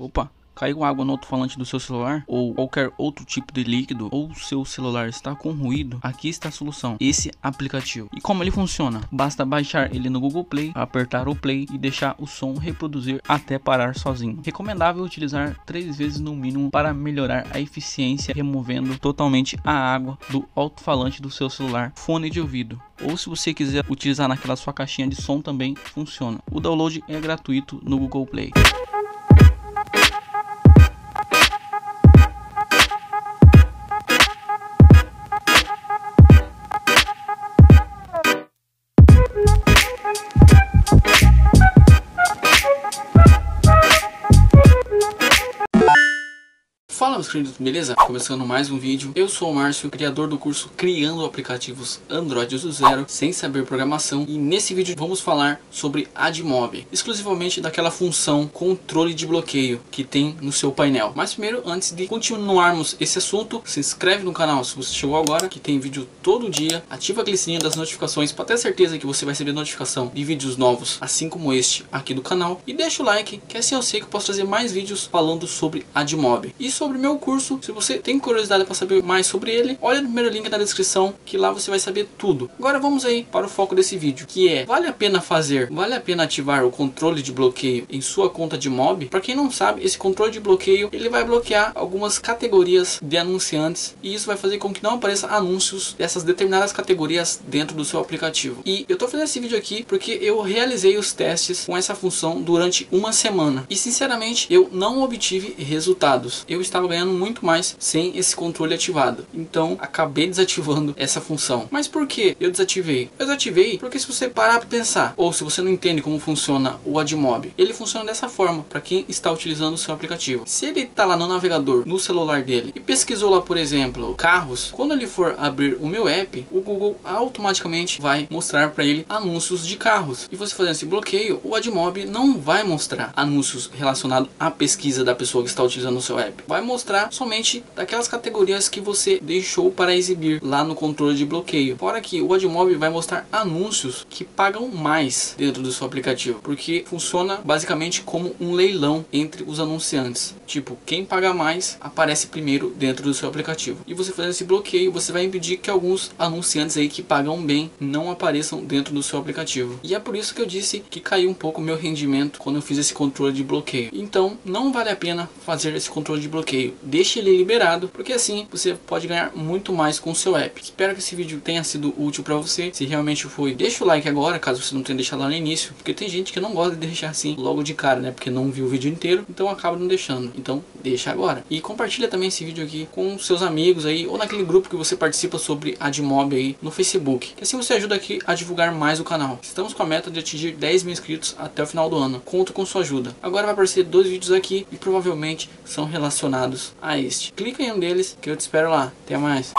Opa, caiu água no alto-falante do seu celular ou qualquer outro tipo de líquido ou seu celular está com ruído, aqui está a solução, esse aplicativo. E como ele funciona? Basta baixar ele no Google Play, apertar o play e deixar o som reproduzir até parar sozinho. Recomendável utilizar três vezes no mínimo para melhorar a eficiência, removendo totalmente a água do alto-falante do seu celular, fone de ouvido. Ou se você quiser utilizar naquela sua caixinha de som também funciona. O download é gratuito no Google Play. Fala meus queridos, beleza? Começando mais um vídeo, eu sou o Márcio, criador do curso Criando Aplicativos Android do Zero, sem saber programação. E nesse vídeo vamos falar sobre AdMob, exclusivamente daquela função controle de bloqueio que tem no seu painel. Mas primeiro, antes de continuarmos esse assunto, se inscreve no canal se você chegou agora Que tem vídeo todo dia, ativa aquele sininho das notificações para ter certeza que você vai receber notificação de vídeos novos Assim como este aqui do canal. E deixa o like, que assim eu sei que eu posso trazer mais vídeos falando sobre AdMob. E sobre sobre o meu curso. Se você tem curiosidade para saber mais sobre ele, olha no primeiro link na descrição que lá você vai saber tudo. Agora vamos aí para o foco desse vídeo, que é vale a pena fazer, vale a pena ativar o controle de bloqueio em sua conta de mob? Para quem não sabe, esse controle de bloqueio ele vai bloquear algumas categorias de anunciantes e isso vai fazer com que não apareça anúncios dessas determinadas categorias dentro do seu aplicativo. E eu estou fazendo esse vídeo aqui porque eu realizei os testes com essa função durante uma semana e sinceramente eu não obtive resultados. Eu estava ganhando muito mais sem esse controle ativado. Então acabei desativando essa função. Mas por que eu desativei? Eu desativei porque se você parar para pensar, ou se você não entende como funciona o AdMob, ele funciona dessa forma para quem está utilizando o seu aplicativo. Se ele está lá no navegador, no celular dele, e pesquisou lá, por exemplo, carros, quando ele for abrir o meu app, o Google automaticamente vai mostrar para ele anúncios de carros. E você fazendo esse bloqueio, o AdMob não vai mostrar anúncios relacionados à pesquisa da pessoa que está utilizando o seu app. Vai mostrar somente daquelas categorias que você deixou para exibir lá no controle de bloqueio. Fora que o AdMob vai mostrar anúncios que pagam mais dentro do seu aplicativo, porque funciona basicamente como um leilão entre os anunciantes. Tipo, quem paga mais aparece primeiro dentro do seu aplicativo. E você fazendo esse bloqueio, você vai impedir que alguns anunciantes aí que pagam bem não apareçam dentro do seu aplicativo. E é por isso que eu disse que caiu um pouco o meu rendimento quando eu fiz esse controle de bloqueio. Então, não vale a pena fazer esse controle de bloqueio bloqueio, deixe ele liberado, porque assim você pode ganhar muito mais com o seu app. Espero que esse vídeo tenha sido útil para você. Se realmente foi, deixa o like agora, caso você não tenha deixado lá no início, porque tem gente que não gosta de deixar assim logo de cara, né? Porque não viu o vídeo inteiro, então acaba não deixando. Então deixa agora. E compartilha também esse vídeo aqui com seus amigos aí, ou naquele grupo que você participa sobre AdMob aí no Facebook. Que assim você ajuda aqui a divulgar mais o canal. Estamos com a meta de atingir 10 mil inscritos até o final do ano. Conto com sua ajuda. Agora vai aparecer dois vídeos aqui e provavelmente são relacionados relacionados a este. Clica em um deles que eu te espero lá. Até mais.